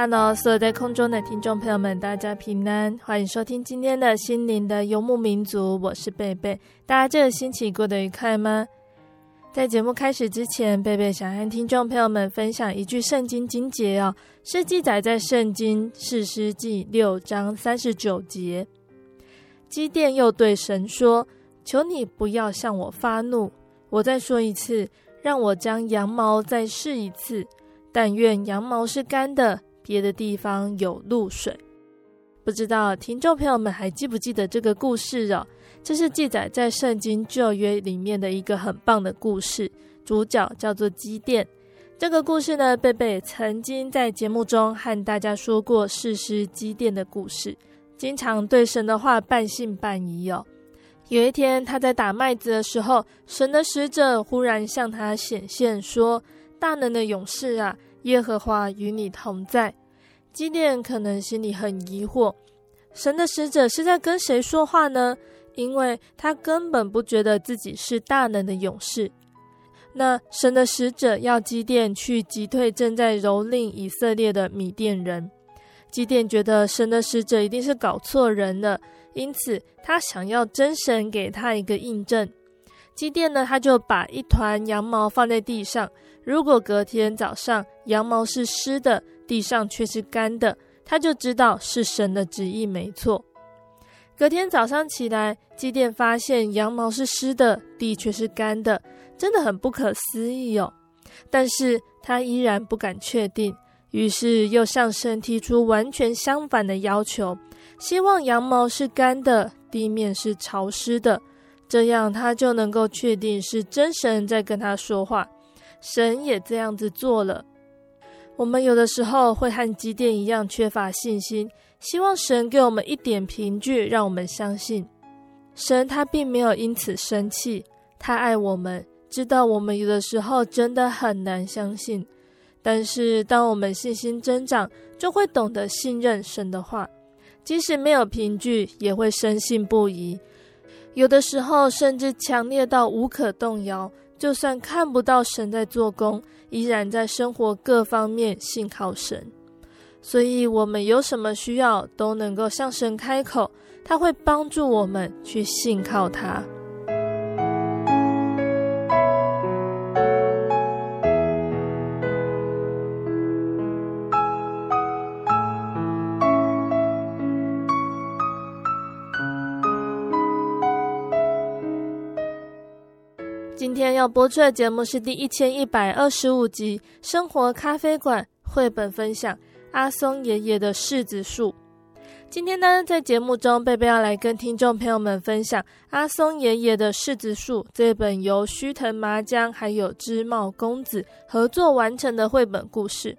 Hello，所有在空中的听众朋友们，大家平安，欢迎收听今天的心灵的游牧民族，我是贝贝。大家这个星期过得愉快吗？在节目开始之前，贝贝想和听众朋友们分享一句圣经经节哦，是记载在圣经士师记六章三十九节。基甸又对神说：“求你不要向我发怒，我再说一次，让我将羊毛再试一次，但愿羊毛是干的。”别的地方有露水，不知道听众朋友们还记不记得这个故事哦？这是记载在圣经旧约里面的一个很棒的故事，主角叫做基甸。这个故事呢，贝贝曾经在节目中和大家说过士师基甸的故事，经常对神的话半信半疑哦。有一天他在打麦子的时候，神的使者忽然向他显现，说：“大能的勇士啊！”耶和华与你同在，基甸可能心里很疑惑，神的使者是在跟谁说话呢？因为他根本不觉得自己是大能的勇士。那神的使者要基甸去击退正在蹂躏以色列的米甸人，基甸觉得神的使者一定是搞错人了，因此他想要真神给他一个印证。基甸呢，他就把一团羊毛放在地上。如果隔天早上羊毛是湿的，地上却是干的，他就知道是神的旨意没错。隔天早上起来，基甸发现羊毛是湿的，地却是干的，真的很不可思议哦。但是他依然不敢确定，于是又向神提出完全相反的要求，希望羊毛是干的，地面是潮湿的，这样他就能够确定是真神在跟他说话。神也这样子做了。我们有的时候会和基甸一样缺乏信心，希望神给我们一点凭据，让我们相信。神他并没有因此生气，他爱我们，知道我们有的时候真的很难相信。但是当我们信心增长，就会懂得信任神的话，即使没有凭据，也会深信不疑。有的时候甚至强烈到无可动摇。就算看不到神在做工，依然在生活各方面信靠神。所以，我们有什么需要，都能够向神开口，他会帮助我们去信靠他。要播出的节目是第一千一百二十五集《生活咖啡馆》绘本分享《阿松爷爷的柿子树》。今天呢，在节目中，贝贝要来跟听众朋友们分享《阿松爷爷的柿子树》这本由须藤麻江还有织茂公子合作完成的绘本故事。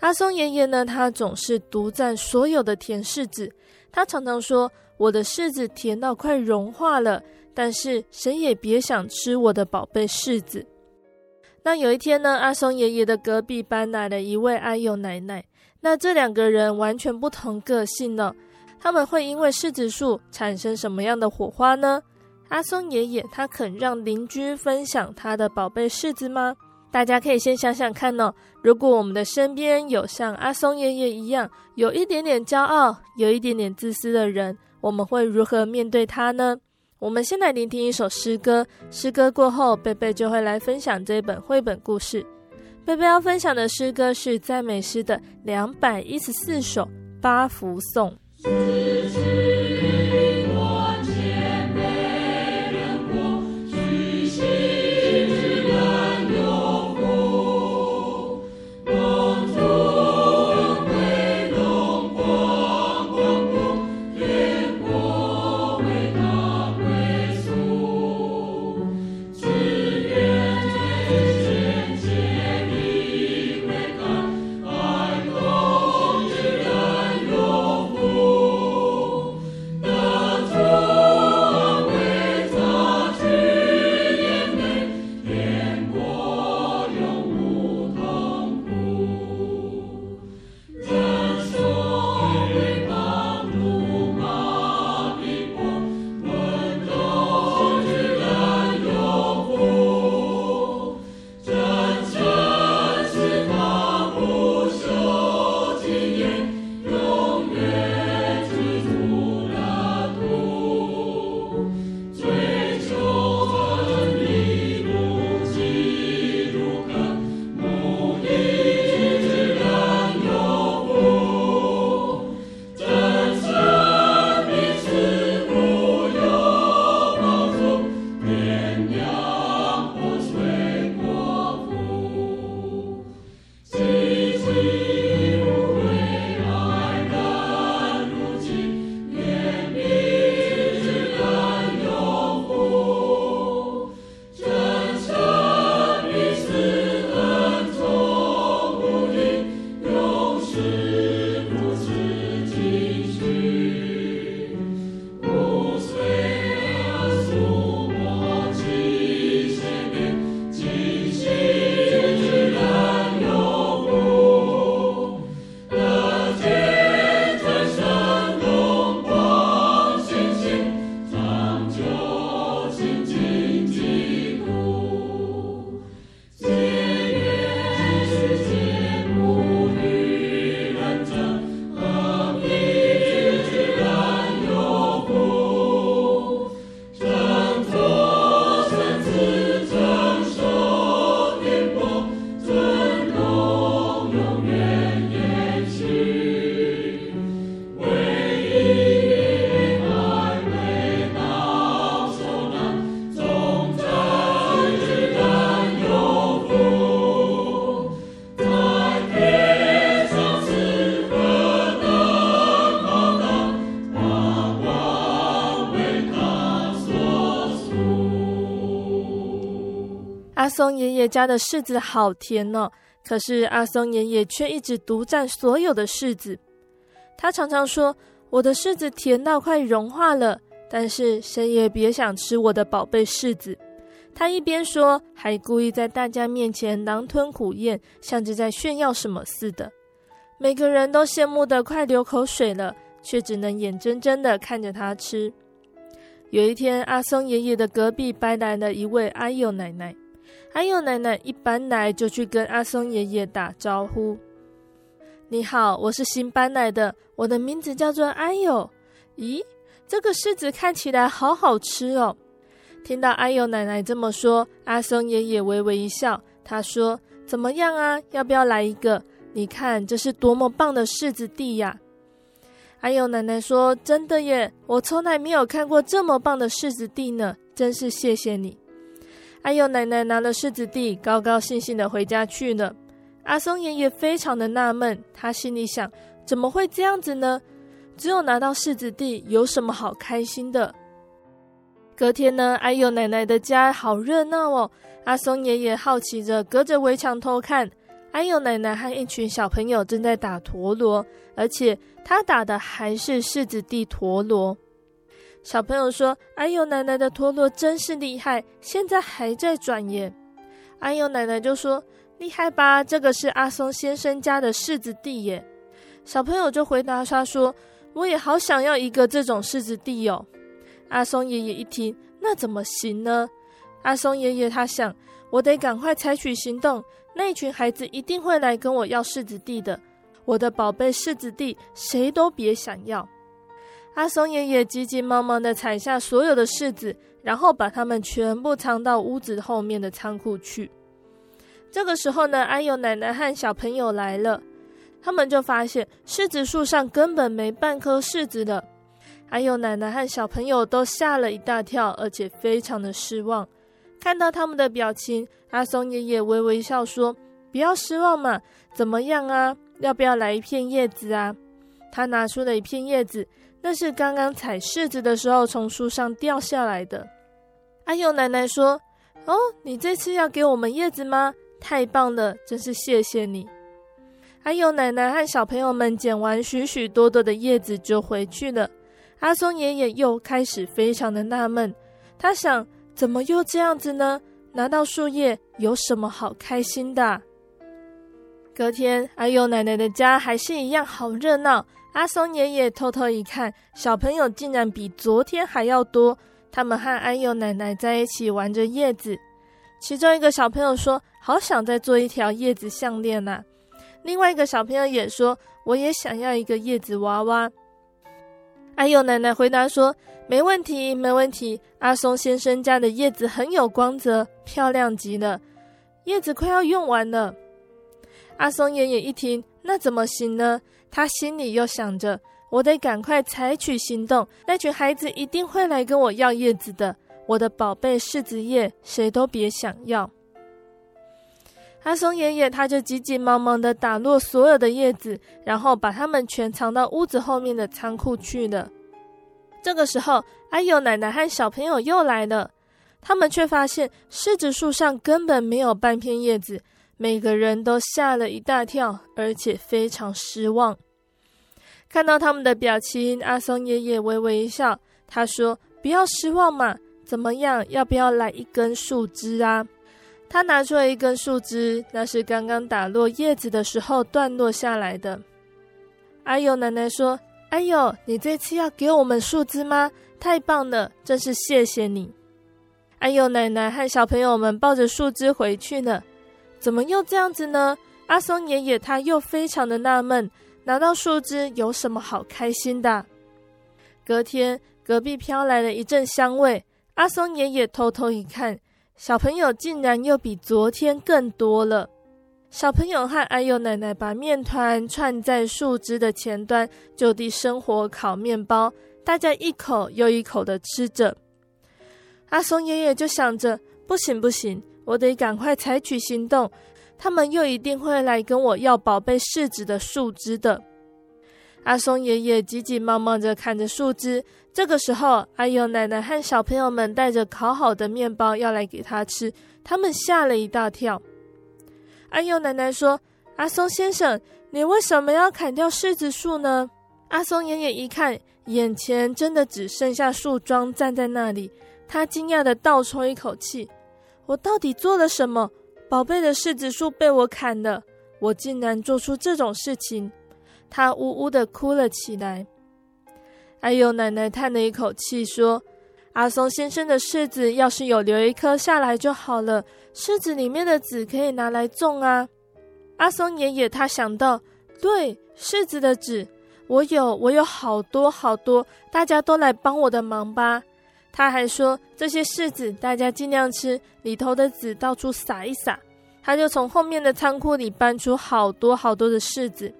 阿松爷爷呢，他总是独占所有的甜柿子，他常常说：“我的柿子甜到快融化了。”但是谁也别想吃我的宝贝柿子。那有一天呢，阿松爷爷的隔壁搬来了一位阿幼奶奶。那这两个人完全不同个性呢。他们会因为柿子树产生什么样的火花呢？阿松爷爷他肯让邻居分享他的宝贝柿子吗？大家可以先想想看哦。如果我们的身边有像阿松爷爷一样有一点点骄傲、有一点点自私的人，我们会如何面对他呢？我们先来聆听一首诗歌，诗歌过后，贝贝就会来分享这本绘本故事。贝贝要分享的诗歌是赞美诗的两百一十四首八福颂。松爷爷家的柿子好甜哦，可是阿松爷爷却一直独占所有的柿子。他常常说：“我的柿子甜到快融化了，但是谁也别想吃我的宝贝柿子。”他一边说，还故意在大家面前狼吞虎咽，像是在炫耀什么似的。每个人都羡慕的快流口水了，却只能眼睁睁的看着他吃。有一天，阿松爷爷的隔壁搬来了一位阿友奶奶。阿友奶奶一搬来就去跟阿松爷爷打招呼：“你好，我是新搬来的，我的名字叫做阿友。咦，这个柿子看起来好好吃哦。”听到阿友奶奶这么说，阿松爷爷微微一笑，他说：“怎么样啊？要不要来一个？你看这是多么棒的柿子地呀！”阿友奶奶说：“真的耶，我从来没有看过这么棒的柿子地呢，真是谢谢你。”阿友奶奶拿了柿子地，高高兴兴的回家去了。阿松爷爷非常的纳闷，他心里想：怎么会这样子呢？只有拿到柿子地，有什么好开心的？隔天呢，阿友奶奶的家好热闹哦。阿松爷爷好奇着，隔着围墙偷看，阿友奶奶和一群小朋友正在打陀螺，而且他打的还是柿子地陀螺。小朋友说：“哎呦，奶奶的陀螺真是厉害，现在还在转耶。”哎呦，奶奶就说：“厉害吧？这个是阿松先生家的柿子地耶。”小朋友就回答他说：“我也好想要一个这种柿子地哦。阿松爷爷一听，那怎么行呢？阿松爷爷他想，我得赶快采取行动，那群孩子一定会来跟我要柿子地的。我的宝贝柿子地，谁都别想要。阿松爷爷急急忙忙地采下所有的柿子，然后把它们全部藏到屋子后面的仓库去。这个时候呢，阿友奶奶和小朋友来了，他们就发现柿子树上根本没半颗柿子了。阿友奶奶和小朋友都吓了一大跳，而且非常的失望。看到他们的表情，阿松爷爷微微笑说：“不要失望嘛，怎么样啊？要不要来一片叶子啊？”他拿出了一片叶子，那是刚刚采柿子的时候从树上掉下来的。阿佑奶奶说：“哦，你这次要给我们叶子吗？太棒了，真是谢谢你。”阿佑奶奶和小朋友们捡完许许多多的叶子就回去了。阿松爷爷又开始非常的纳闷，他想。怎么又这样子呢？拿到树叶有什么好开心的？隔天，阿佑奶奶的家还是一样好热闹。阿松爷爷偷偷一看，小朋友竟然比昨天还要多。他们和阿佑奶奶在一起玩着叶子。其中一个小朋友说：“好想再做一条叶子项链呐！”另外一个小朋友也说：“我也想要一个叶子娃娃。”阿佑奶奶回答说：“没问题，没问题。阿松先生家的叶子很有光泽，漂亮极了。叶子快要用完了。”阿松爷爷一听，那怎么行呢？他心里又想着：“我得赶快采取行动，那群孩子一定会来跟我要叶子的。我的宝贝柿子叶，谁都别想要。”阿松爷爷他就急急忙忙地打落所有的叶子，然后把它们全藏到屋子后面的仓库去了。这个时候，阿友奶奶和小朋友又来了，他们却发现柿子树上根本没有半片叶子，每个人都吓了一大跳，而且非常失望。看到他们的表情，阿松爷爷微微一笑，他说：“不要失望嘛，怎么样？要不要来一根树枝啊？”他拿出了一根树枝，那是刚刚打落叶子的时候断落下来的。阿友奶奶说：“哎呦，你这次要给我们树枝吗？太棒了，真是谢谢你。”阿友奶奶和小朋友们抱着树枝回去了。怎么又这样子呢？阿松爷爷他又非常的纳闷，拿到树枝有什么好开心的？隔天，隔壁飘来了一阵香味，阿松爷爷偷偷一看。小朋友竟然又比昨天更多了。小朋友和阿佑奶奶把面团串在树枝的前端，就地生火烤面包，大家一口又一口的吃着。阿松爷爷就想着：不行不行，我得赶快采取行动，他们又一定会来跟我要宝贝柿子的树枝的。阿松爷爷急急忙忙的砍着树枝。这个时候，阿佑奶奶和小朋友们带着烤好的面包要来给他吃，他们吓了一大跳。阿佑奶奶说：“阿松先生，你为什么要砍掉柿子树呢？”阿松爷爷一看，眼前真的只剩下树桩站在那里，他惊讶的倒抽一口气：“我到底做了什么？宝贝的柿子树被我砍了，我竟然做出这种事情！”他呜呜地哭了起来。哎呦奶奶叹了一口气，说：“阿松先生的柿子要是有留一颗下来就好了，柿子里面的籽可以拿来种啊。”阿松爷爷他想到，对，柿子的籽，我有，我有好多好多，大家都来帮我的忙吧。他还说，这些柿子大家尽量吃，里头的籽到处撒一撒。他就从后面的仓库里搬出好多好多的柿子。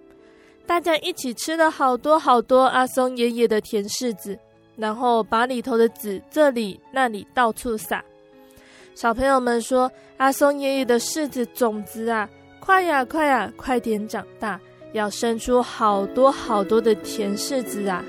大家一起吃了好多好多阿松爷爷的甜柿子，然后把里头的籽这里那里到处撒。小朋友们说：“阿松爷爷的柿子种子啊，快呀快呀，快点长大，要生出好多好多的甜柿子啊！”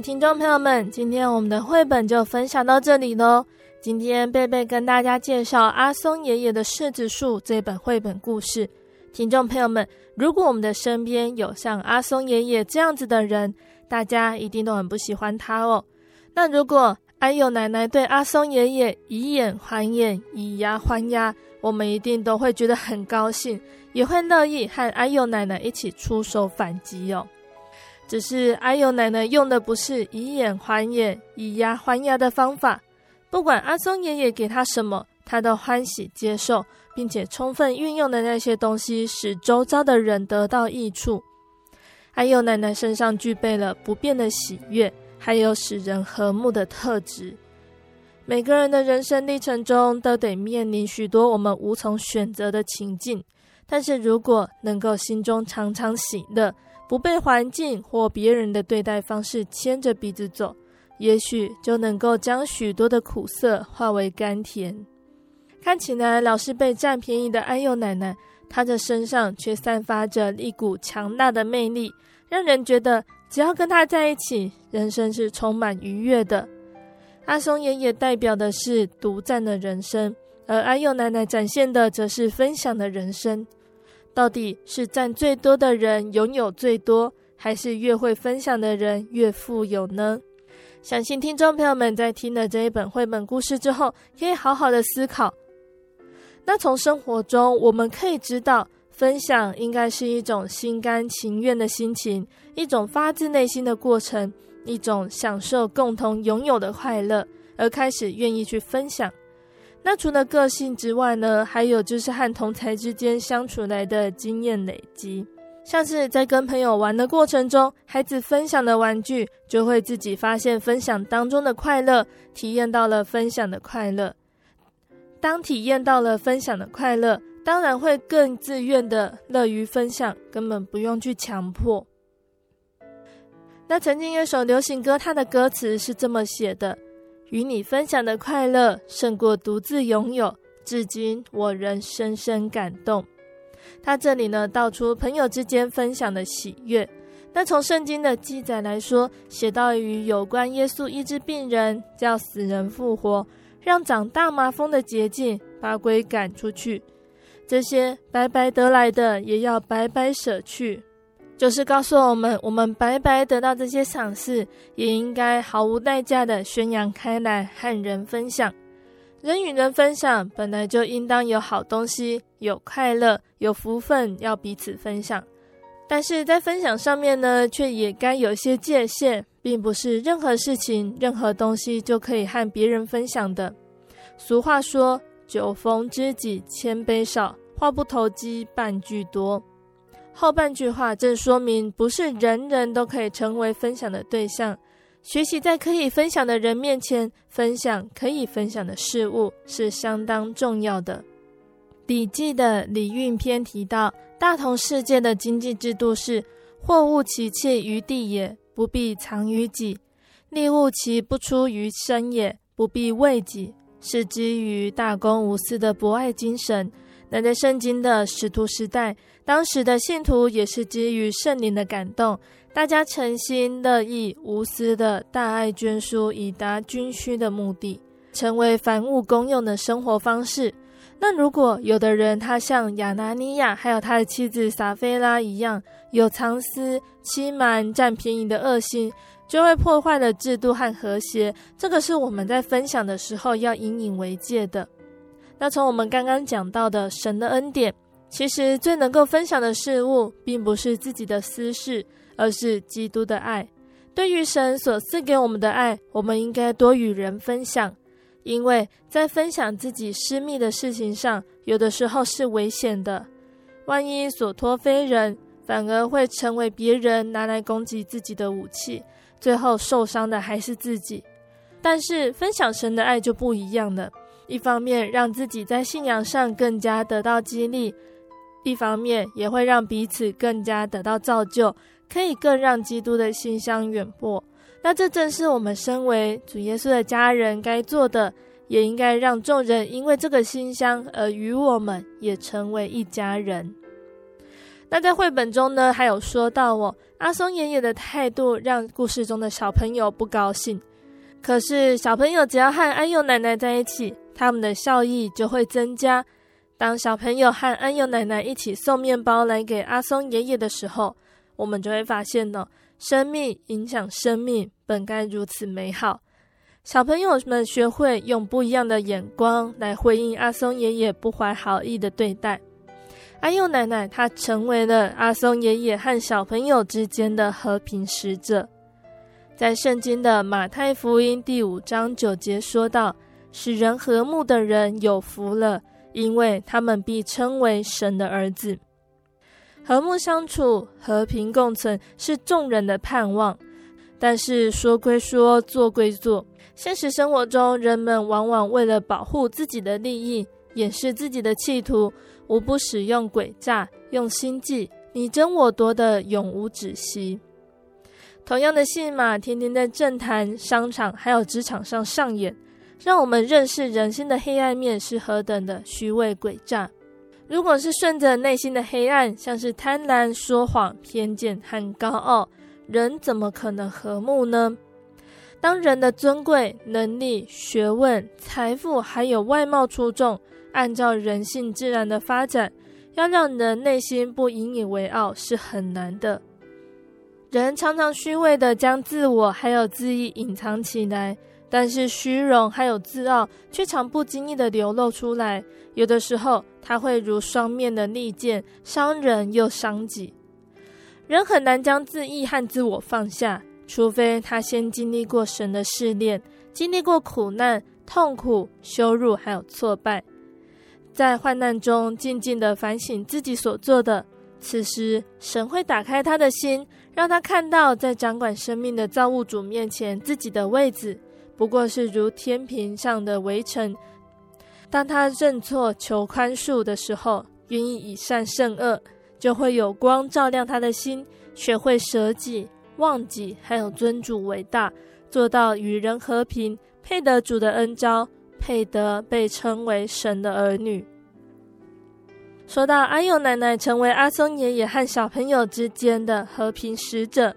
听众朋友们，今天我们的绘本就分享到这里喽。今天贝贝跟大家介绍《阿松爷爷的柿子树》这本绘本故事。听众朋友们，如果我们的身边有像阿松爷爷这样子的人，大家一定都很不喜欢他哦。那如果阿佑奶奶对阿松爷爷以眼还眼，以牙还牙，我们一定都会觉得很高兴，也会乐意和阿佑奶奶一起出手反击哦。只是阿佑奶奶用的不是以眼还眼、以牙还牙的方法，不管阿松爷爷给他什么，他都欢喜接受，并且充分运用的那些东西，使周遭的人得到益处。阿佑奶奶身上具备了不变的喜悦。还有使人和睦的特质。每个人的人生历程中都得面临许多我们无从选择的情境，但是如果能够心中常常喜乐，不被环境或别人的对待方式牵着鼻子走，也许就能够将许多的苦涩化为甘甜。看起来老是被占便宜的安佑奶奶，她的身上却散发着一股强大的魅力，让人觉得。只要跟她在一起，人生是充满愉悦的。阿松爷爷代表的是独占的人生，而安佑奶奶展现的则是分享的人生。到底是占最多的人拥有最多，还是越会分享的人越富有呢？相信听众朋友们在听了这一本绘本故事之后，可以好好的思考。那从生活中我们可以知道。分享应该是一种心甘情愿的心情，一种发自内心的过程，一种享受共同拥有的快乐，而开始愿意去分享。那除了个性之外呢，还有就是和同侪之间相处来的经验累积，像是在跟朋友玩的过程中，孩子分享的玩具，就会自己发现分享当中的快乐，体验到了分享的快乐。当体验到了分享的快乐，当然会更自愿的乐于分享，根本不用去强迫。那曾经有首流行歌，它的歌词是这么写的：“与你分享的快乐胜过独自拥有，至今我仍深深感动。”他这里呢道出朋友之间分享的喜悦。那从圣经的记载来说，写到于有关耶稣医治病人，叫死人复活，让长大麻风的洁净，把鬼赶出去。这些白白得来的，也要白白舍去，就是告诉我们，我们白白得到这些赏赐，也应该毫无代价的宣扬开来，和人分享。人与人分享，本来就应当有好东西，有快乐，有福分，要彼此分享。但是在分享上面呢，却也该有些界限，并不是任何事情、任何东西就可以和别人分享的。俗话说。酒逢知己千杯少，话不投机半句多。后半句话正说明，不是人人都可以成为分享的对象。学习在可以分享的人面前分享可以分享的事物，是相当重要的。《礼记》的礼运篇提到，大同世界的经济制度是：货物其弃于地也，不必藏于己；利物其不出于身也，不必为己。是基于大公无私的博爱精神。那在圣经的使徒时代，当时的信徒也是基于圣灵的感动，大家诚心乐意、无私的大爱捐书，以达军需的目的，成为凡物公用的生活方式。那如果有的人他像亚拿尼亚还有他的妻子撒非拉一样，有藏私、欺瞒、占便宜的恶心。就会破坏了制度和和谐，这个是我们在分享的时候要引以为戒的。那从我们刚刚讲到的神的恩典，其实最能够分享的事物，并不是自己的私事，而是基督的爱。对于神所赐给我们的爱，我们应该多与人分享，因为在分享自己私密的事情上，有的时候是危险的。万一所托非人，反而会成为别人拿来攻击自己的武器。最后受伤的还是自己，但是分享神的爱就不一样了。一方面让自己在信仰上更加得到激励，一方面也会让彼此更加得到造就，可以更让基督的馨香远播。那这正是我们身为主耶稣的家人该做的，也应该让众人因为这个馨香而与我们也成为一家人。那在绘本中呢，还有说到哦，阿松爷爷的态度让故事中的小朋友不高兴。可是小朋友只要和安佑奶奶在一起，他们的笑意就会增加。当小朋友和安佑奶奶一起送面包来给阿松爷爷的时候，我们就会发现呢，生命影响生命，本该如此美好。小朋友们学会用不一样的眼光来回应阿松爷爷不怀好意的对待。安佑奶奶她成为了阿松爷爷和小朋友之间的和平使者。在圣经的马太福音第五章九节说道：“使人和睦的人有福了，因为他们必称为神的儿子。”和睦相处、和平共存是众人的盼望。但是说归说，做归做，现实生活中，人们往往为了保护自己的利益，掩饰自己的企图，无不使用诡诈、用心计，你争我夺的永无止息。同样的戏码，天天在政坛、商场还有职场上上演，让我们认识人心的黑暗面是何等的虚伪诡诈。如果是顺着内心的黑暗，像是贪婪、说谎、偏见和高傲，人怎么可能和睦呢？当人的尊贵、能力、学问、财富还有外貌出众，按照人性自然的发展，要让人内心不引以为傲是很难的。人常常虚伪的将自我还有自意隐藏起来，但是虚荣还有自傲却常不经意地流露出来。有的时候，它会如双面的利剑，伤人又伤己。人很难将自义和自我放下，除非他先经历过神的试炼，经历过苦难、痛苦、羞辱还有挫败，在患难中静静地反省自己所做的。此时，神会打开他的心。让他看到，在掌管生命的造物主面前，自己的位置不过是如天平上的微尘。当他认错求宽恕的时候，愿意以善胜恶，就会有光照亮他的心，学会舍己、忘己，还有尊主为大，做到与人和平，配得主的恩召，配得被称为神的儿女。说到阿佑奶奶成为阿松爷爷和小朋友之间的和平使者，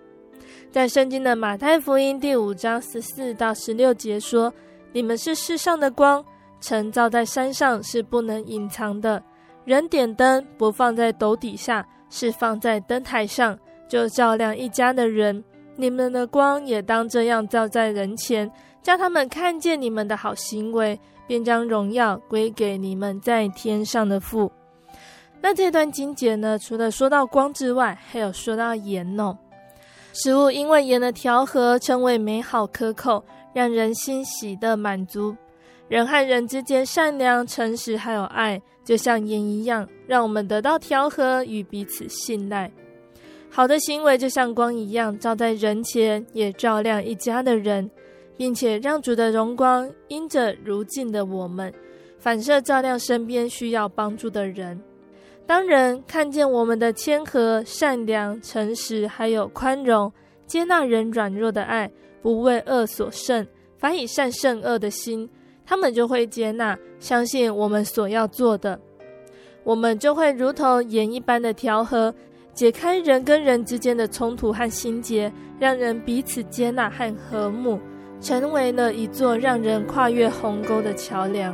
在圣经的马太福音第五章十四到十六节说：“你们是世上的光，城照在山上是不能隐藏的。人点灯不放在斗底下，是放在灯台上，就照亮一家的人。你们的光也当这样照在人前，叫他们看见你们的好行为，便将荣耀归给你们在天上的父。”那这段经节呢，除了说到光之外，还有说到盐哦。食物因为盐的调和，成为美好可口，让人欣喜的满足。人和人之间善良、诚实还有爱，就像盐一样，让我们得到调和与彼此信赖。好的行为就像光一样，照在人前，也照亮一家的人，并且让主的荣光因着如镜的我们，反射照亮身边需要帮助的人。当人看见我们的谦和、善良、诚实，还有宽容、接纳人软弱的爱，不为恶所胜，反以善胜恶的心，他们就会接纳、相信我们所要做的。我们就会如同盐一般的调和，解开人跟人之间的冲突和心结，让人彼此接纳和和睦，成为了一座让人跨越鸿沟的桥梁。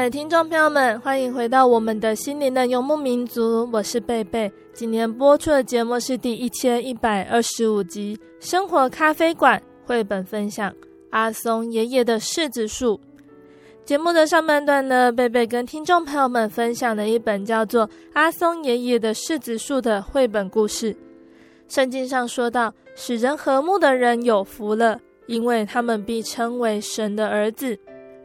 爱的听众朋友们，欢迎回到我们的心灵的游牧民族，我是贝贝。今天播出的节目是第一千一百二十五集《生活咖啡馆》绘本分享《阿松爷爷的柿子树》。节目的上半段呢，贝贝跟听众朋友们分享了一本叫做《阿松爷爷的柿子树》的绘本故事。圣经上说到：“使人和睦的人有福了，因为他们必称为神的儿子。”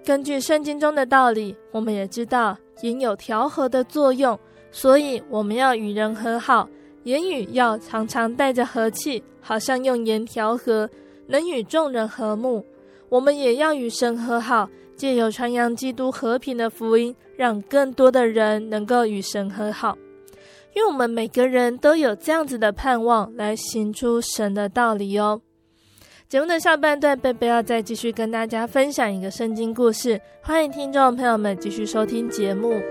根据圣经中的道理，我们也知道盐有调和的作用，所以我们要与人和好，言语要常常带着和气，好像用盐调和，能与众人和睦。我们也要与神和好，借由传扬基督和平的福音，让更多的人能够与神和好。因为我们每个人都有这样子的盼望，来行出神的道理哦。节目的下半段，贝贝要再继续跟大家分享一个圣经故事，欢迎听众朋友们继续收听节目。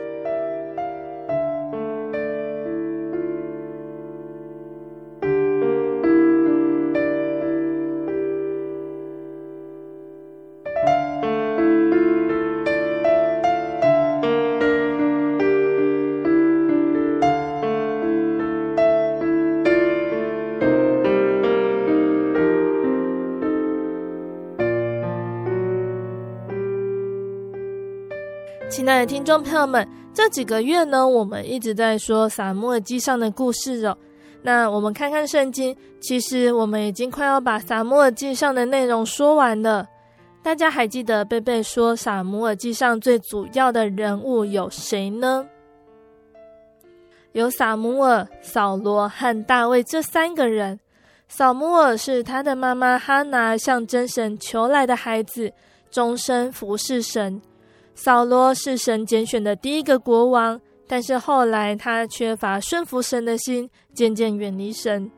亲爱的听众朋友们，这几个月呢，我们一直在说撒母耳记上的故事哦。那我们看看圣经，其实我们已经快要把撒母耳记上的内容说完了。大家还记得贝贝说撒母耳记上最主要的人物有谁呢？有撒母耳、扫罗和大卫这三个人。扫母耳是他的妈妈哈拿向真神求来的孩子，终身服侍神。扫罗是神拣选的第一个国王，但是后来他缺乏顺服神的心，渐渐远离神。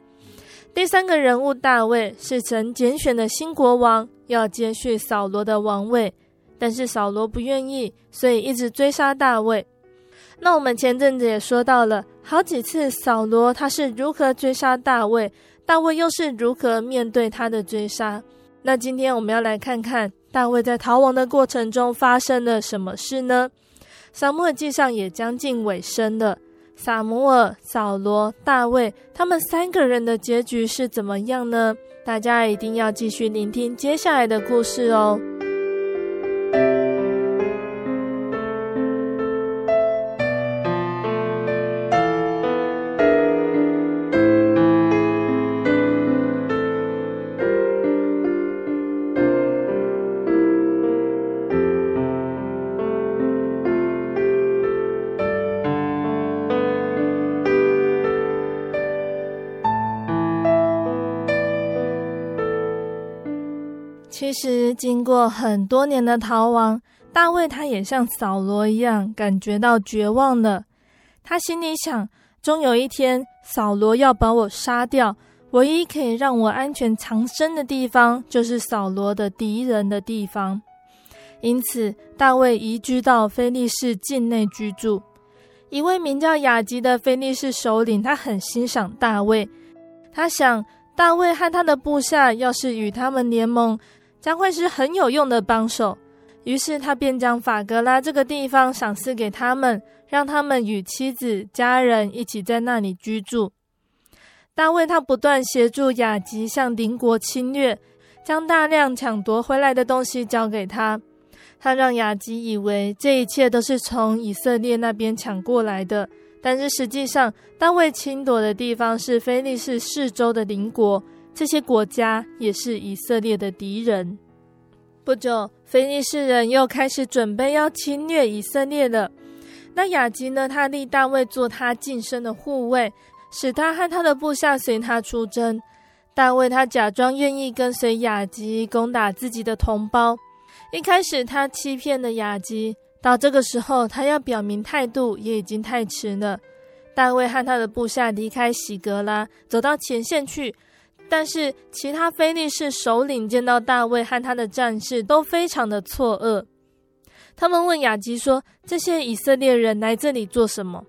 第三个人物大卫是神拣选的新国王，要接续扫罗的王位，但是扫罗不愿意，所以一直追杀大卫。那我们前阵子也说到了好几次，扫罗他是如何追杀大卫，大卫又是如何面对他的追杀。那今天我们要来看看。大卫在逃亡的过程中发生了什么事呢？撒母耳记上也将近尾声了。撒母耳、扫罗、大卫，他们三个人的结局是怎么样呢？大家一定要继续聆听接下来的故事哦。实，经过很多年的逃亡，大卫他也像扫罗一样感觉到绝望了。他心里想：终有一天，扫罗要把我杀掉，唯一可以让我安全藏身的地方，就是扫罗的敌人的地方。因此，大卫移居到非利士境内居住。一位名叫雅吉的非利士首领，他很欣赏大卫。他想，大卫和他的部下要是与他们联盟，将会是很有用的帮手，于是他便将法格拉这个地方赏赐给他们，让他们与妻子、家人一起在那里居住。大卫他不断协助雅吉向邻国侵略，将大量抢夺回来的东西交给他。他让雅吉以为这一切都是从以色列那边抢过来的，但是实际上，大卫侵夺的地方是菲利士四周的邻国。这些国家也是以色列的敌人。不久，非利士人又开始准备要侵略以色列了。那亚吉呢？他立大卫做他近身的护卫，使他和他的部下随他出征。大卫他假装愿意跟随亚吉攻打自己的同胞。一开始他欺骗了亚吉，到这个时候他要表明态度也已经太迟了。大卫和他的部下离开喜格拉，走到前线去。但是其他非利士首领见到大卫和他的战士，都非常的错愕。他们问亚吉说：“这些以色列人来这里做什么？”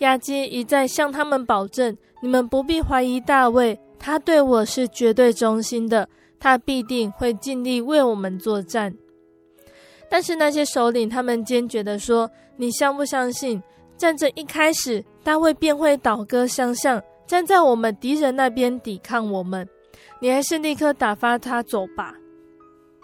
亚吉一再向他们保证：“你们不必怀疑大卫，他对我是绝对忠心的，他必定会尽力为我们作战。”但是那些首领他们坚决的说：“你相不相信？战争一开始，大卫便会倒戈相向，站在我们敌人那边抵抗我们。你还是立刻打发他走吧。”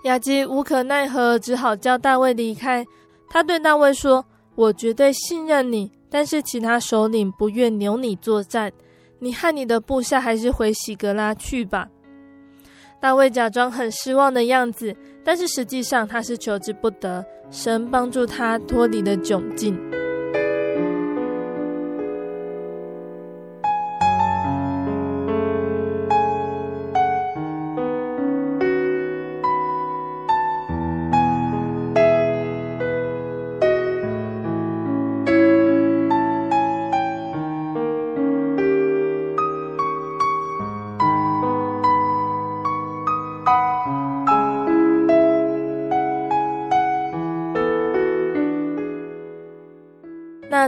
亚吉无可奈何，只好叫大卫离开。他对大卫说：“我绝对信任你，但是其他首领不愿留你作战，你和你的部下还是回喜格拉去吧。”大卫假装很失望的样子，但是实际上他是求之不得。神帮助他脱离了窘境。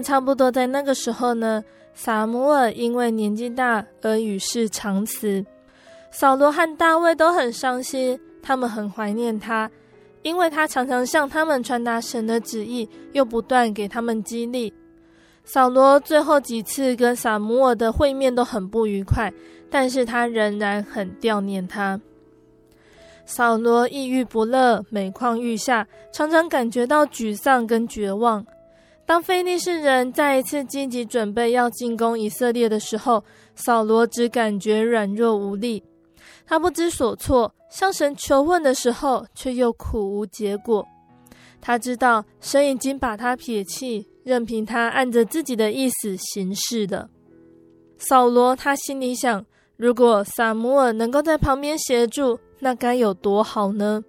差不多在那个时候呢，撒母耳因为年纪大而与世长辞，扫罗和大卫都很伤心，他们很怀念他，因为他常常向他们传达神的旨意，又不断给他们激励。扫罗最后几次跟撒母耳的会面都很不愉快，但是他仍然很悼念他。扫罗抑郁不乐，每况愈下，常常感觉到沮丧跟绝望。当非利士人再一次积极准备要进攻以色列的时候，扫罗只感觉软弱无力，他不知所措，向神求问的时候却又苦无结果。他知道神已经把他撇弃，任凭他按着自己的意思行事的。扫罗他心里想：如果撒母耳能够在旁边协助，那该有多好呢？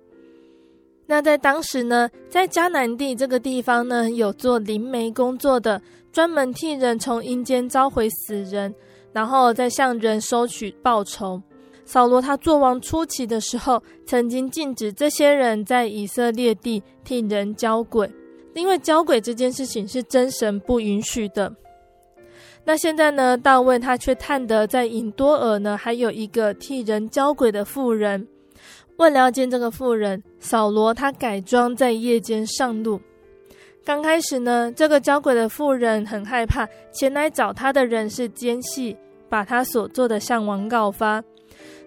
那在当时呢，在迦南地这个地方呢，有做灵媒工作的，专门替人从阴间召回死人，然后再向人收取报酬。扫罗他做王初期的时候，曾经禁止这些人在以色列地替人交鬼，因为交鬼这件事情是真神不允许的。那现在呢，大卫他却探得在隐多尔呢，还有一个替人交鬼的妇人。为了要见这个妇人，扫罗他改装在夜间上路。刚开始呢，这个交鬼的妇人很害怕，前来找他的人是奸细，把他所做的向王告发。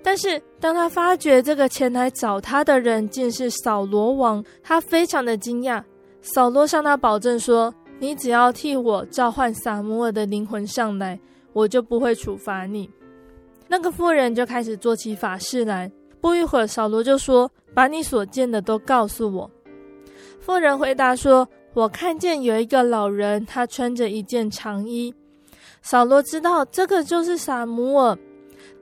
但是当他发觉这个前来找他的人竟是扫罗王，他非常的惊讶。扫罗向他保证说：“你只要替我召唤撒母耳的灵魂上来，我就不会处罚你。”那个妇人就开始做起法事来。不一会儿，扫罗就说：“把你所见的都告诉我。”妇人回答说：“我看见有一个老人，他穿着一件长衣。”扫罗知道这个就是撒母耳。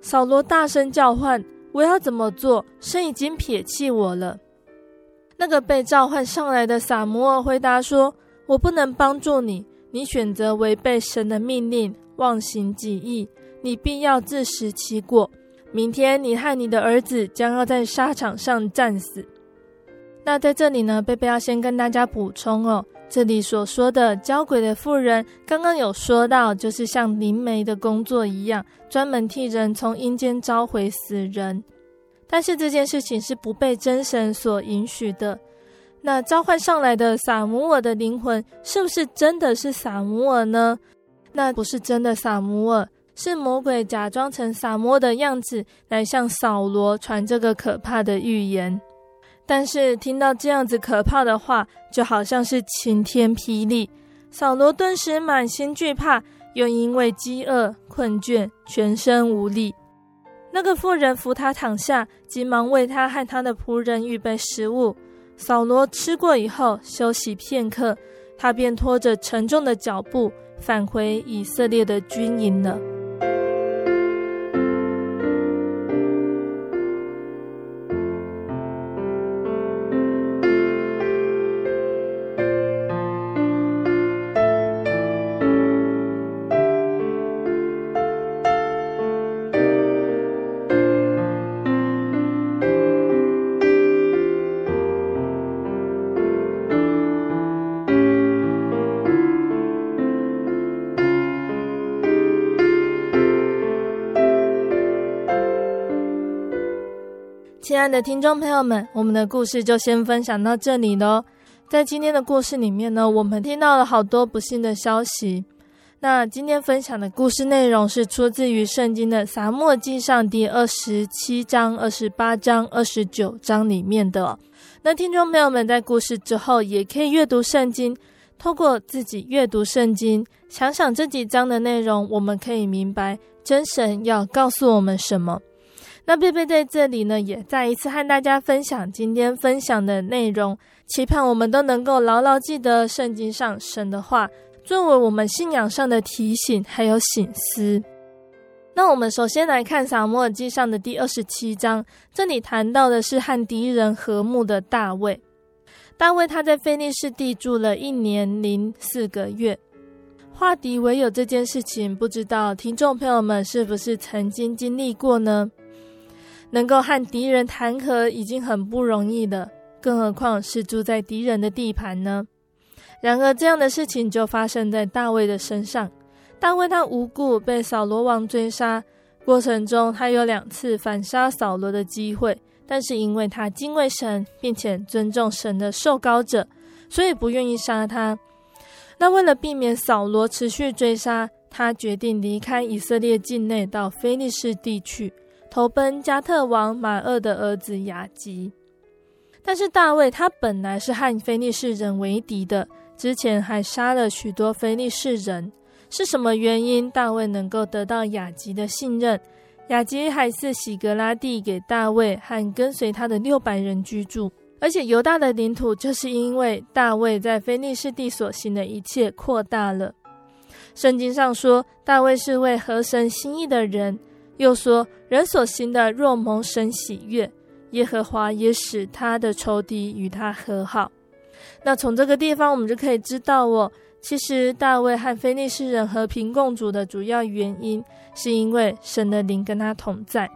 扫罗大声叫唤：“我要怎么做？神已经撇弃我了。”那个被召唤上来的撒母耳回答说：“我不能帮助你，你选择违背神的命令，妄行己意，你必要自食其果。”明天你和你的儿子将要在沙场上战死。那在这里呢，贝贝要先跟大家补充哦，这里所说的交鬼的妇人，刚刚有说到，就是像灵媒的工作一样，专门替人从阴间召回死人。但是这件事情是不被真神所允许的。那召唤上来的撒母尔的灵魂，是不是真的是撒母尔呢？那不是真的撒母尔。是魔鬼假装成撒母耳的样子来向扫罗传这个可怕的预言，但是听到这样子可怕的话，就好像是晴天霹雳，扫罗顿时满心惧怕，又因为饥饿困倦，全身无力。那个妇人扶他躺下，急忙为他和他的仆人预备食物。扫罗吃过以后，休息片刻，他便拖着沉重的脚步返回以色列的军营了。的听众朋友们，我们的故事就先分享到这里喽。在今天的故事里面呢，我们听到了好多不幸的消息。那今天分享的故事内容是出自于圣经的撒母记上第二十七章、二十八章、二十九章里面的。那听众朋友们在故事之后也可以阅读圣经，透过自己阅读圣经，想想这几章的内容，我们可以明白真神要告诉我们什么。那贝贝在这里呢，也再一次和大家分享今天分享的内容，期盼我们都能够牢牢记得圣经上神的话，作为我们信仰上的提醒还有醒思。那我们首先来看撒母耳记上的第二十七章，这里谈到的是和敌人和睦的大卫。大卫他在非利士地住了一年零四个月，化敌为友这件事情，不知道听众朋友们是不是曾经经历过呢？能够和敌人谈和已经很不容易了，更何况是住在敌人的地盘呢？然而，这样的事情就发生在大卫的身上。大卫他无故被扫罗王追杀，过程中他有两次反杀扫罗的机会，但是因为他敬畏神，并且尊重神的受膏者，所以不愿意杀他。那为了避免扫罗持续追杀，他决定离开以色列境内，到非利士地区。投奔加特王马二的儿子雅吉，但是大卫他本来是和非利士人为敌的，之前还杀了许多非利士人。是什么原因大卫能够得到雅吉的信任？雅吉还是喜格拉地给大卫和跟随他的六百人居住，而且犹大的领土就是因为大卫在非利士地所行的一切扩大了。圣经上说，大卫是为合神心意的人。又说，人所行的若蒙神喜悦，耶和华也使他的仇敌与他和好。那从这个地方，我们就可以知道哦，其实大卫和非利士人和平共处的主要原因，是因为神的灵跟他同在。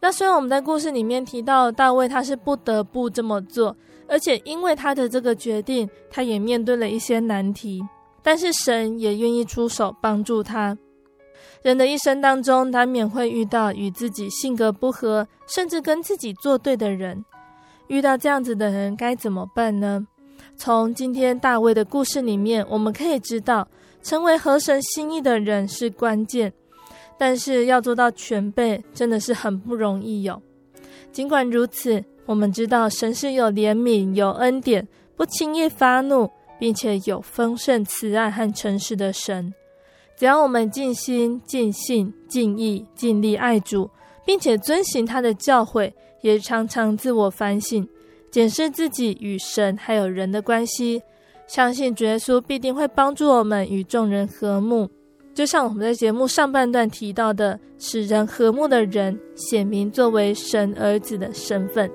那虽然我们在故事里面提到大卫他是不得不这么做，而且因为他的这个决定，他也面对了一些难题，但是神也愿意出手帮助他。人的一生当中，难免会遇到与自己性格不合，甚至跟自己作对的人。遇到这样子的人，该怎么办呢？从今天大卫的故事里面，我们可以知道，成为合神心意的人是关键，但是要做到全备，真的是很不容易哟。尽管如此，我们知道神是有怜悯、有恩典、不轻易发怒，并且有丰盛慈爱和诚实的神。只要我们尽心、尽性、尽意、尽力爱主，并且遵行他的教诲，也常常自我反省，检视自己与神还有人的关系，相信主耶稣必定会帮助我们与众人和睦。就像我们在节目上半段提到的，使人和睦的人，显明作为神儿子的身份。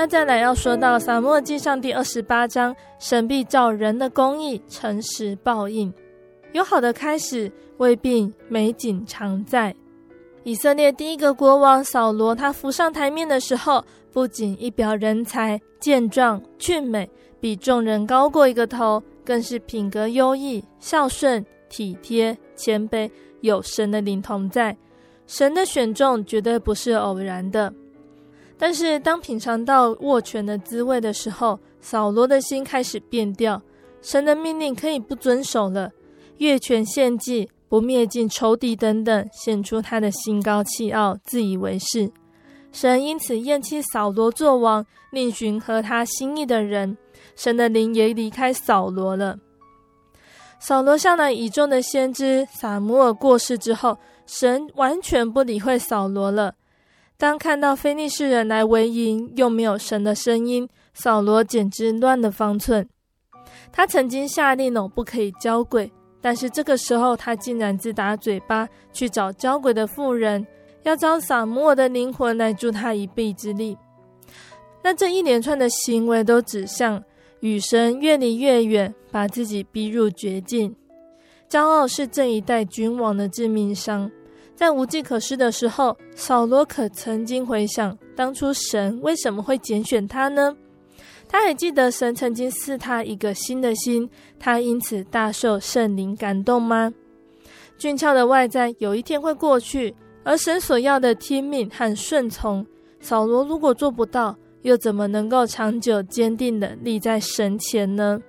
那再来要说到撒母耳记上第二十八章，神必照人的公义诚实报应。有好的开始，未必美景常在。以色列第一个国王扫罗，他浮上台面的时候，不仅一表人才，健壮俊美，比众人高过一个头，更是品格优异、孝顺、体贴、谦卑，有神的灵同在。神的选中绝对不是偶然的。但是，当品尝到握拳的滋味的时候，扫罗的心开始变调。神的命令可以不遵守了，越权献祭不灭尽仇敌等等，显出他的心高气傲、自以为是。神因此厌弃扫罗作王，另寻合他心意的人。神的灵也离开扫罗了。扫罗向来倚重的先知撒母耳过世之后，神完全不理会扫罗了。当看到非利士人来围营，又没有神的声音，扫罗简直乱了方寸。他曾经下令哦，不可以交鬼，但是这个时候他竟然自打嘴巴去找交鬼的妇人，要招撒母耳的灵魂来助他一臂之力。那这一连串的行为都指向与神越离越远，把自己逼入绝境。骄傲是这一代君王的致命伤。在无计可施的时候，扫罗可曾经回想当初神为什么会拣选他呢？他还记得神曾经赐他一个新的心，他因此大受圣灵感动吗？俊俏的外在有一天会过去，而神所要的听命和顺从，扫罗如果做不到，又怎么能够长久坚定地立在神前呢？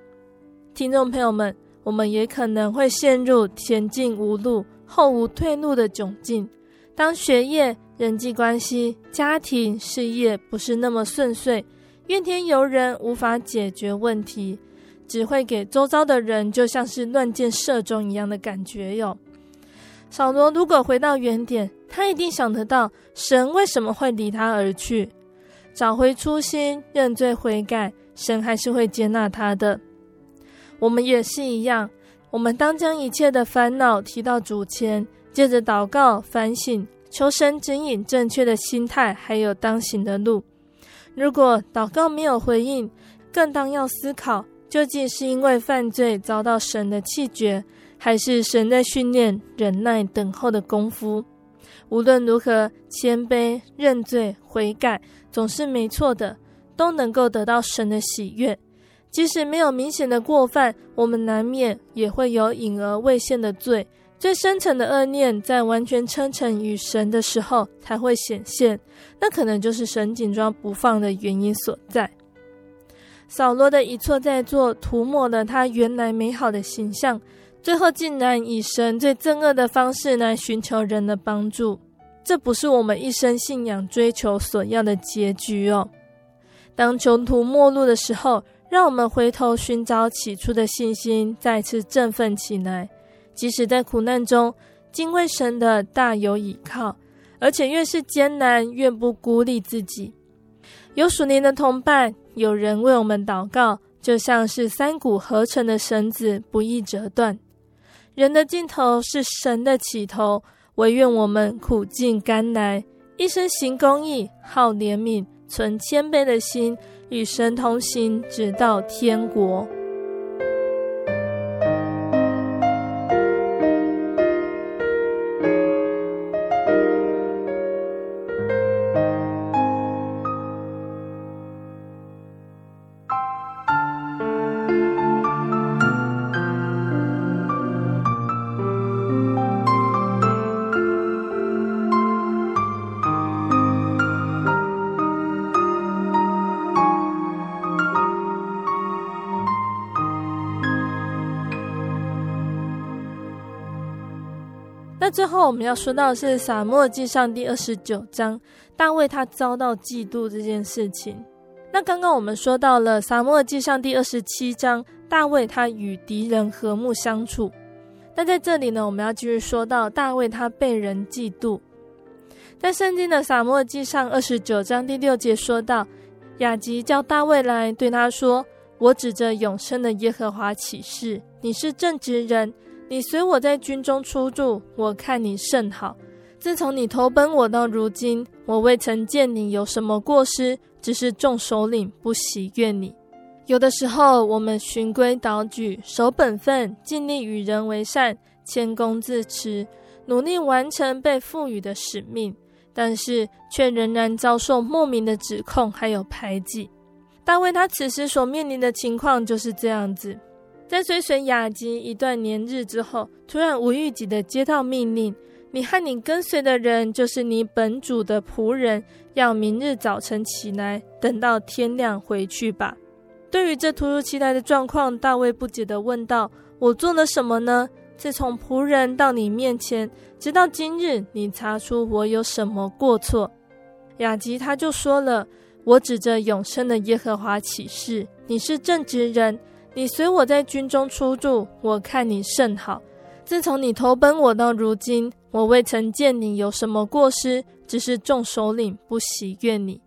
听众朋友们，我们也可能会陷入前进无路、后无退路的窘境。当学业、人际关系、家庭、事业不是那么顺遂。怨天尤人，无法解决问题，只会给周遭的人就像是乱箭射中一样的感觉哟。扫罗如果回到原点，他一定想得到神为什么会离他而去，找回初心，认罪悔改，神还是会接纳他的。我们也是一样，我们当将一切的烦恼提到主前，借着祷告反省，求神指引正确的心态，还有当行的路。如果祷告没有回应，更当要思考，究竟是因为犯罪遭到神的弃绝，还是神在训练忍耐等候的功夫？无论如何，谦卑、认罪、悔改总是没错的，都能够得到神的喜悦。即使没有明显的过犯，我们难免也会有隐而未现的罪。最深层的恶念，在完全称臣于神的时候才会显现，那可能就是神紧抓不放的原因所在。扫罗的一错再错，涂抹了他原来美好的形象，最后竟然以神最憎恶的方式来寻求人的帮助，这不是我们一生信仰追求所要的结局哦。当穷途末路的时候，让我们回头寻找起初的信心，再次振奋起来。即使在苦难中，敬畏神的大有倚靠，而且越是艰难，越不孤立自己。有属灵的同伴，有人为我们祷告，就像是三股合成的绳子，不易折断。人的尽头是神的起头，惟愿我们苦尽甘来，一生行公义，好怜悯，存谦卑的心，与神同行，直到天国。最后我们要说到的是《撒母耳记上》第二十九章，大卫他遭到嫉妒这件事情。那刚刚我们说到了《撒母耳记上》第二十七章，大卫他与敌人和睦相处。那在这里呢，我们要继续说到大卫他被人嫉妒。在圣经的《撒母耳记上》二十九章第六节说到，雅吉叫大卫来，对他说：“我指着永生的耶和华起誓，你是正直人。”你随我在军中出入，我看你甚好。自从你投奔我到如今，我未曾见你有什么过失，只是众首领不喜悦你。有的时候，我们循规蹈矩，守本分，尽力与人为善，谦恭自持，努力完成被赋予的使命，但是却仍然遭受莫名的指控，还有排挤。大卫他此时所面临的情况就是这样子。在追随雅吉一段年日之后，突然无预警的接到命令：你和你跟随的人，就是你本主的仆人，要明日早晨起来，等到天亮回去吧。对于这突如其来的状况，大卫不解地问道：“我做了什么呢？自从仆人到你面前，直到今日，你查出我有什么过错？”雅吉他就说了：“我指着永生的耶和华起誓，你是正直人，你随我在军中出入，我看你甚好。自从你投奔我到如今，我未曾见你有什么过失，只是众首领不喜悦你。”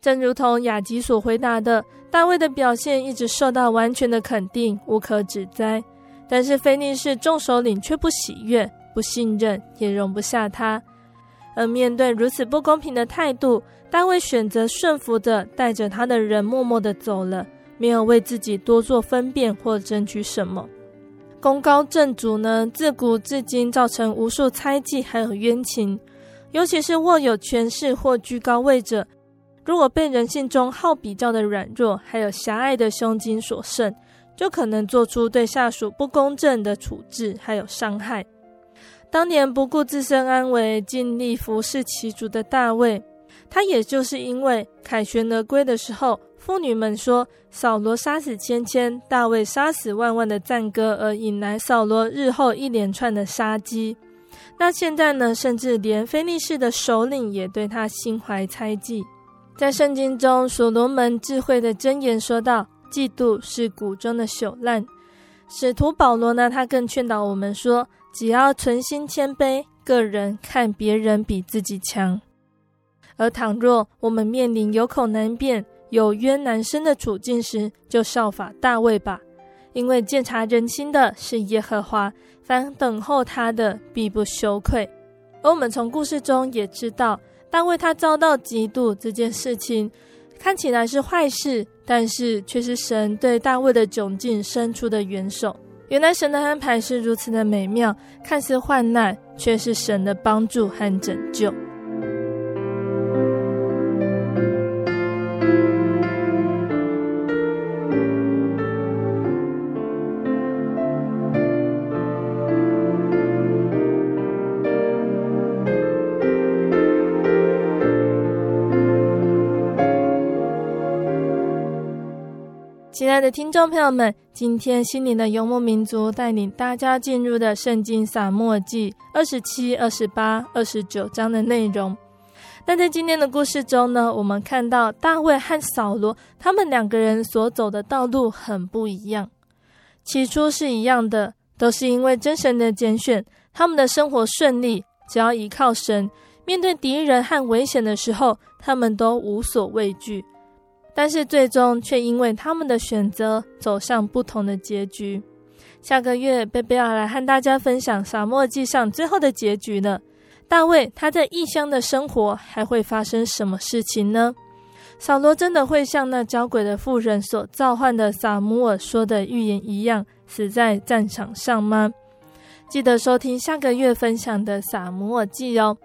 正如同雅吉所回答的，大卫的表现一直受到完全的肯定，无可指摘。但是菲利士众首领却不喜悦、不信任，也容不下他。而面对如此不公平的态度，大卫选择顺服的，带着他的人默默的走了，没有为自己多做分辨或争取什么。功高震主呢，自古至今造成无数猜忌还有冤情，尤其是握有权势或居高位者。如果被人性中好比较的软弱，还有狭隘的胸襟所胜，就可能做出对下属不公正的处置，还有伤害。当年不顾自身安危，尽力服侍其主的大卫，他也就是因为凯旋而归的时候，妇女们说扫罗杀死千千，大卫杀死万万的赞歌，而引来扫罗日后一连串的杀机。那现在呢，甚至连非利士的首领也对他心怀猜忌。在圣经中，所罗门智慧的箴言说道：“嫉妒是骨中的朽烂。”使徒保罗呢，他更劝导我们说：“只要存心谦卑，个人看别人比自己强。而倘若我们面临有口难辩、有冤难伸的处境时，就效法大卫吧，因为鉴察人心的是耶和华，凡等候他的必不羞愧。”而我们从故事中也知道。大卫他遭到嫉妒这件事情，看起来是坏事，但是却是神对大卫的窘境伸出的援手。原来神的安排是如此的美妙，看似患难，却是神的帮助和拯救。的听众朋友们，今天心灵的游牧民族带领大家进入的圣经撒母耳记二十七、二十八、二十九章的内容。但在今天的故事中呢，我们看到大卫和扫罗他们两个人所走的道路很不一样。起初是一样的，都是因为真神的拣选，他们的生活顺利，只要依靠神，面对敌人和危险的时候，他们都无所畏惧。但是最终却因为他们的选择走向不同的结局。下个月贝贝要来和大家分享《撒母耳记上》最后的结局呢。大卫他在异乡的生活还会发生什么事情呢？扫罗真的会像那交鬼的妇人所召唤的撒母耳说的预言一样死在战场上吗？记得收听下个月分享的《撒母耳记》哦。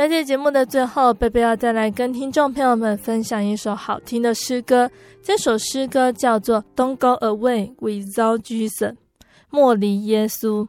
那在节目的最后，贝贝要再来跟听众朋友们分享一首好听的诗歌。这首诗歌叫做《Don't Go Away Without Jesus》，莫离耶稣。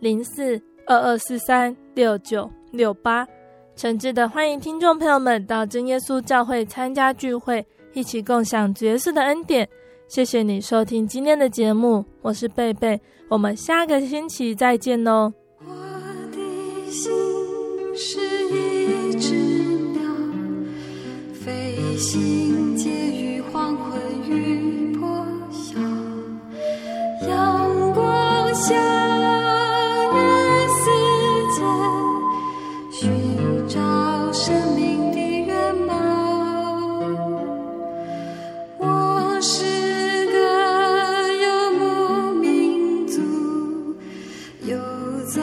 零四二二四三六九六八。诚挚的欢迎听众朋友们到真耶稣教会参加聚会，一起共享角色的恩典。谢谢你收听今天的节目，我是贝贝，我们下个星期再见哦。我的心是一只鸟，飞行介于黄昏与破晓，阳光下。我是个游牧民族，游走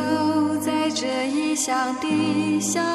在这异乡的小。